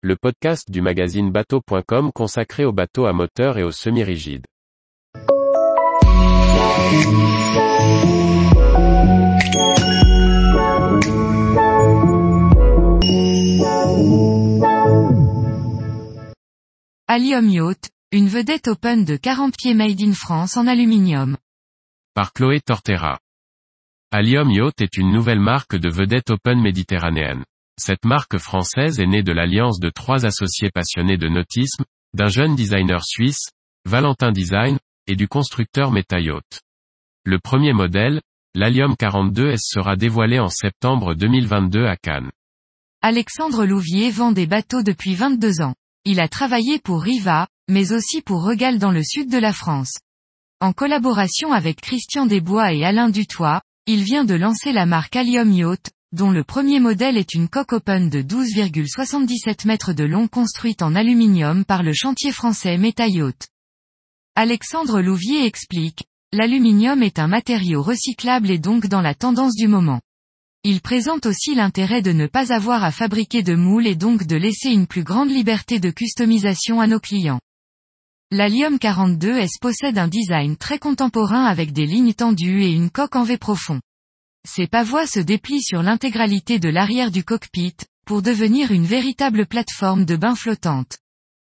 le podcast du magazine bateau.com consacré aux bateaux à moteur et aux semi-rigides. Allium Yacht, une vedette open de 40 pieds made in France en aluminium. Par Chloé Tortera. Allium Yacht est une nouvelle marque de vedette open méditerranéenne. Cette marque française est née de l'alliance de trois associés passionnés de nautisme, d'un jeune designer suisse, Valentin Design, et du constructeur Yacht. Le premier modèle, l'Allium 42S sera dévoilé en septembre 2022 à Cannes. Alexandre Louvier vend des bateaux depuis 22 ans. Il a travaillé pour Riva, mais aussi pour Regal dans le sud de la France. En collaboration avec Christian Desbois et Alain Dutoit, il vient de lancer la marque Allium Yacht, dont le premier modèle est une coque open de 12,77 mètres de long construite en aluminium par le chantier français Yacht. Alexandre Louvier explique, l'aluminium est un matériau recyclable et donc dans la tendance du moment. Il présente aussi l'intérêt de ne pas avoir à fabriquer de moules et donc de laisser une plus grande liberté de customisation à nos clients. L'Allium 42S possède un design très contemporain avec des lignes tendues et une coque en V profond. Ces pavois se déplient sur l'intégralité de l'arrière du cockpit, pour devenir une véritable plateforme de bain flottante.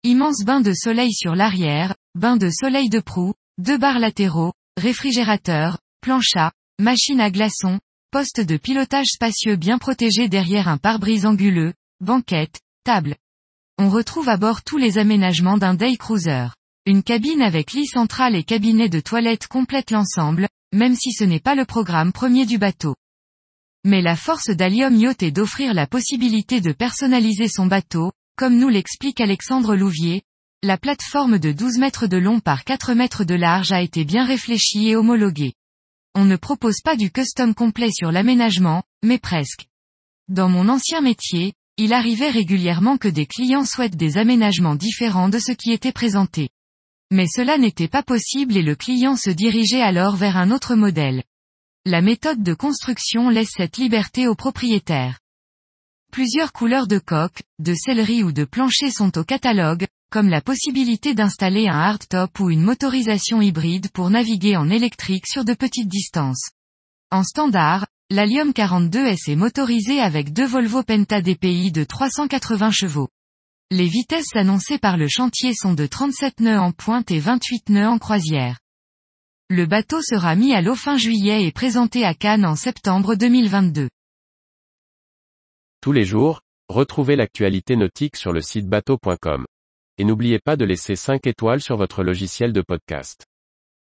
Immense bain de soleil sur l'arrière, bain de soleil de proue, deux barres latéraux, réfrigérateur, plancha, machine à glaçons, poste de pilotage spacieux bien protégé derrière un pare-brise anguleux, banquette, table. On retrouve à bord tous les aménagements d'un day cruiser. Une cabine avec lit central et cabinet de toilette complète l'ensemble, même si ce n'est pas le programme premier du bateau. Mais la force d'Allium Yacht est d'offrir la possibilité de personnaliser son bateau, comme nous l'explique Alexandre Louvier, la plateforme de 12 mètres de long par 4 mètres de large a été bien réfléchie et homologuée. On ne propose pas du custom complet sur l'aménagement, mais presque. Dans mon ancien métier, il arrivait régulièrement que des clients souhaitent des aménagements différents de ce qui était présenté. Mais cela n'était pas possible et le client se dirigeait alors vers un autre modèle. La méthode de construction laisse cette liberté au propriétaire. Plusieurs couleurs de coque, de sellerie ou de plancher sont au catalogue, comme la possibilité d'installer un hardtop ou une motorisation hybride pour naviguer en électrique sur de petites distances. En standard, l'Allium 42S est motorisé avec deux Volvo Penta DPI de 380 chevaux. Les vitesses annoncées par le chantier sont de 37 nœuds en pointe et 28 nœuds en croisière. Le bateau sera mis à l'eau fin juillet et présenté à Cannes en septembre 2022. Tous les jours, retrouvez l'actualité nautique sur le site bateau.com. Et n'oubliez pas de laisser 5 étoiles sur votre logiciel de podcast.